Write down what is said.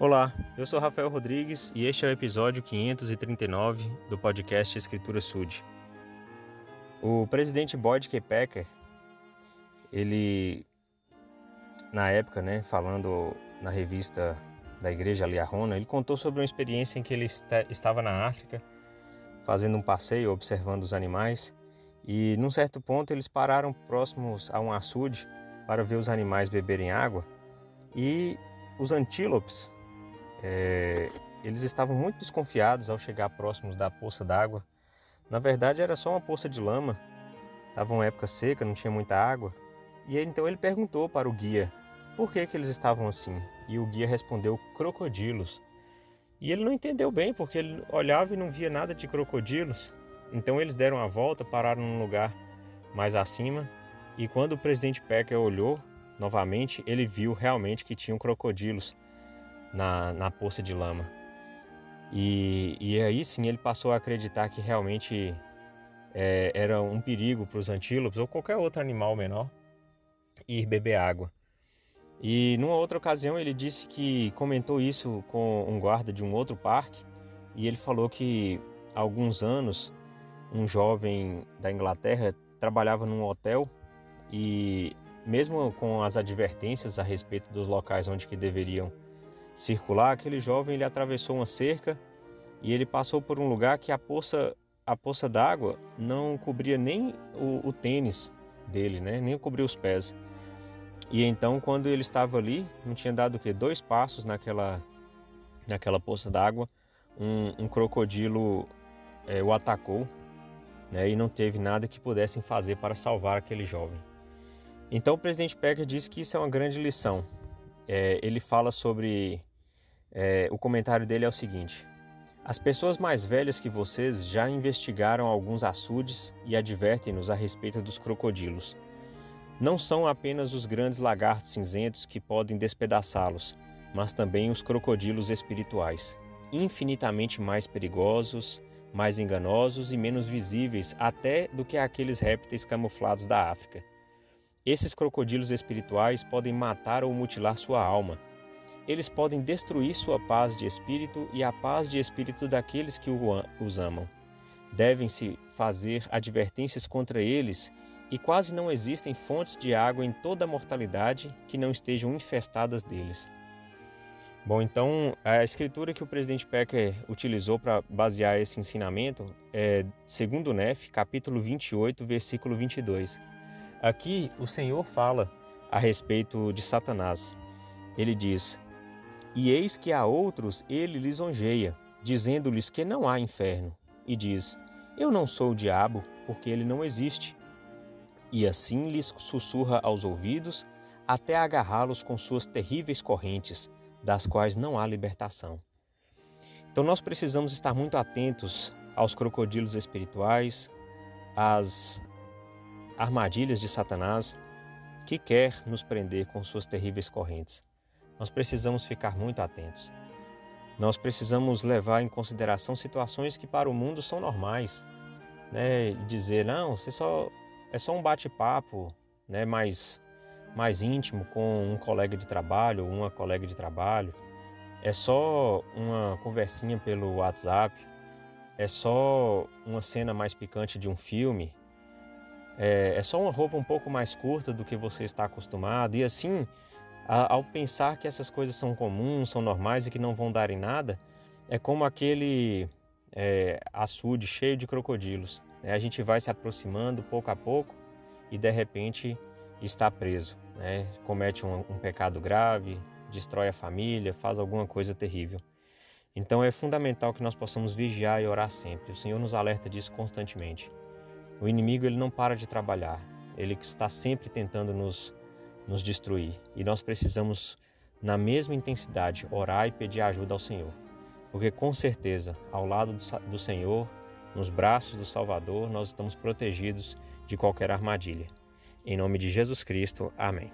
Olá, eu sou Rafael Rodrigues e este é o episódio 539 do podcast Escritura Sud. O presidente Boyd K. Packer, ele, na época, né, falando na revista da igreja Liahona, ele contou sobre uma experiência em que ele estava na África, fazendo um passeio, observando os animais, e num certo ponto eles pararam próximos a um açude para ver os animais beberem água, e os antílopes, é, eles estavam muito desconfiados ao chegar próximos da poça d'água. Na verdade, era só uma poça de lama. Estava uma época seca, não tinha muita água. E então ele perguntou para o guia por que, que eles estavam assim. E o guia respondeu: crocodilos. E ele não entendeu bem, porque ele olhava e não via nada de crocodilos. Então eles deram a volta, pararam num lugar mais acima. E quando o presidente Pecker olhou novamente, ele viu realmente que tinham crocodilos na, na poça de lama. E, e aí sim ele passou a acreditar que realmente é, era um perigo para os antílopes ou qualquer outro animal menor ir beber água. E numa outra ocasião ele disse que comentou isso com um guarda de um outro parque e ele falou que há alguns anos um jovem da Inglaterra trabalhava num hotel e mesmo com as advertências a respeito dos locais onde que deveriam circular, aquele jovem ele atravessou uma cerca e ele passou por um lugar que a poça a poça d'água não cobria nem o, o, tênis dele, né? Nem cobria os pés. E então, quando ele estava ali, não tinha dado o quê? Dois passos naquela naquela poça d'água, um, um, crocodilo é, o atacou, né? E não teve nada que pudessem fazer para salvar aquele jovem. Então, o presidente Pecker disse que isso é uma grande lição. É, ele fala sobre é, o comentário dele é o seguinte: As pessoas mais velhas que vocês já investigaram alguns açudes e advertem-nos a respeito dos crocodilos. Não são apenas os grandes lagartos cinzentos que podem despedaçá-los, mas também os crocodilos espirituais, infinitamente mais perigosos, mais enganosos e menos visíveis até do que aqueles répteis camuflados da África. Esses crocodilos espirituais podem matar ou mutilar sua alma eles podem destruir sua paz de espírito e a paz de espírito daqueles que os amam. Devem-se fazer advertências contra eles, e quase não existem fontes de água em toda a mortalidade que não estejam infestadas deles. Bom, então a escritura que o presidente Pecker utilizou para basear esse ensinamento é segundo Nef, capítulo 28, versículo 22. Aqui o Senhor fala a respeito de Satanás. Ele diz: e eis que a outros ele lisonjeia, dizendo-lhes que não há inferno, e diz: Eu não sou o diabo, porque ele não existe. E assim lhes sussurra aos ouvidos, até agarrá-los com suas terríveis correntes, das quais não há libertação. Então nós precisamos estar muito atentos aos crocodilos espirituais, às armadilhas de Satanás, que quer nos prender com suas terríveis correntes nós precisamos ficar muito atentos. Nós precisamos levar em consideração situações que para o mundo são normais, né? Dizer não, você só é só um bate-papo, né? Mais mais íntimo com um colega de trabalho uma colega de trabalho. É só uma conversinha pelo WhatsApp. É só uma cena mais picante de um filme. É, é só uma roupa um pouco mais curta do que você está acostumado. E assim, ao pensar que essas coisas são comuns, são normais e que não vão dar em nada, é como aquele é, açude cheio de crocodilos. Né? A gente vai se aproximando pouco a pouco e de repente está preso, né? comete um, um pecado grave, destrói a família, faz alguma coisa terrível. Então é fundamental que nós possamos vigiar e orar sempre. O Senhor nos alerta disso constantemente. O inimigo ele não para de trabalhar. Ele está sempre tentando nos nos destruir. E nós precisamos, na mesma intensidade, orar e pedir ajuda ao Senhor. Porque com certeza, ao lado do Senhor, nos braços do Salvador, nós estamos protegidos de qualquer armadilha. Em nome de Jesus Cristo, amém.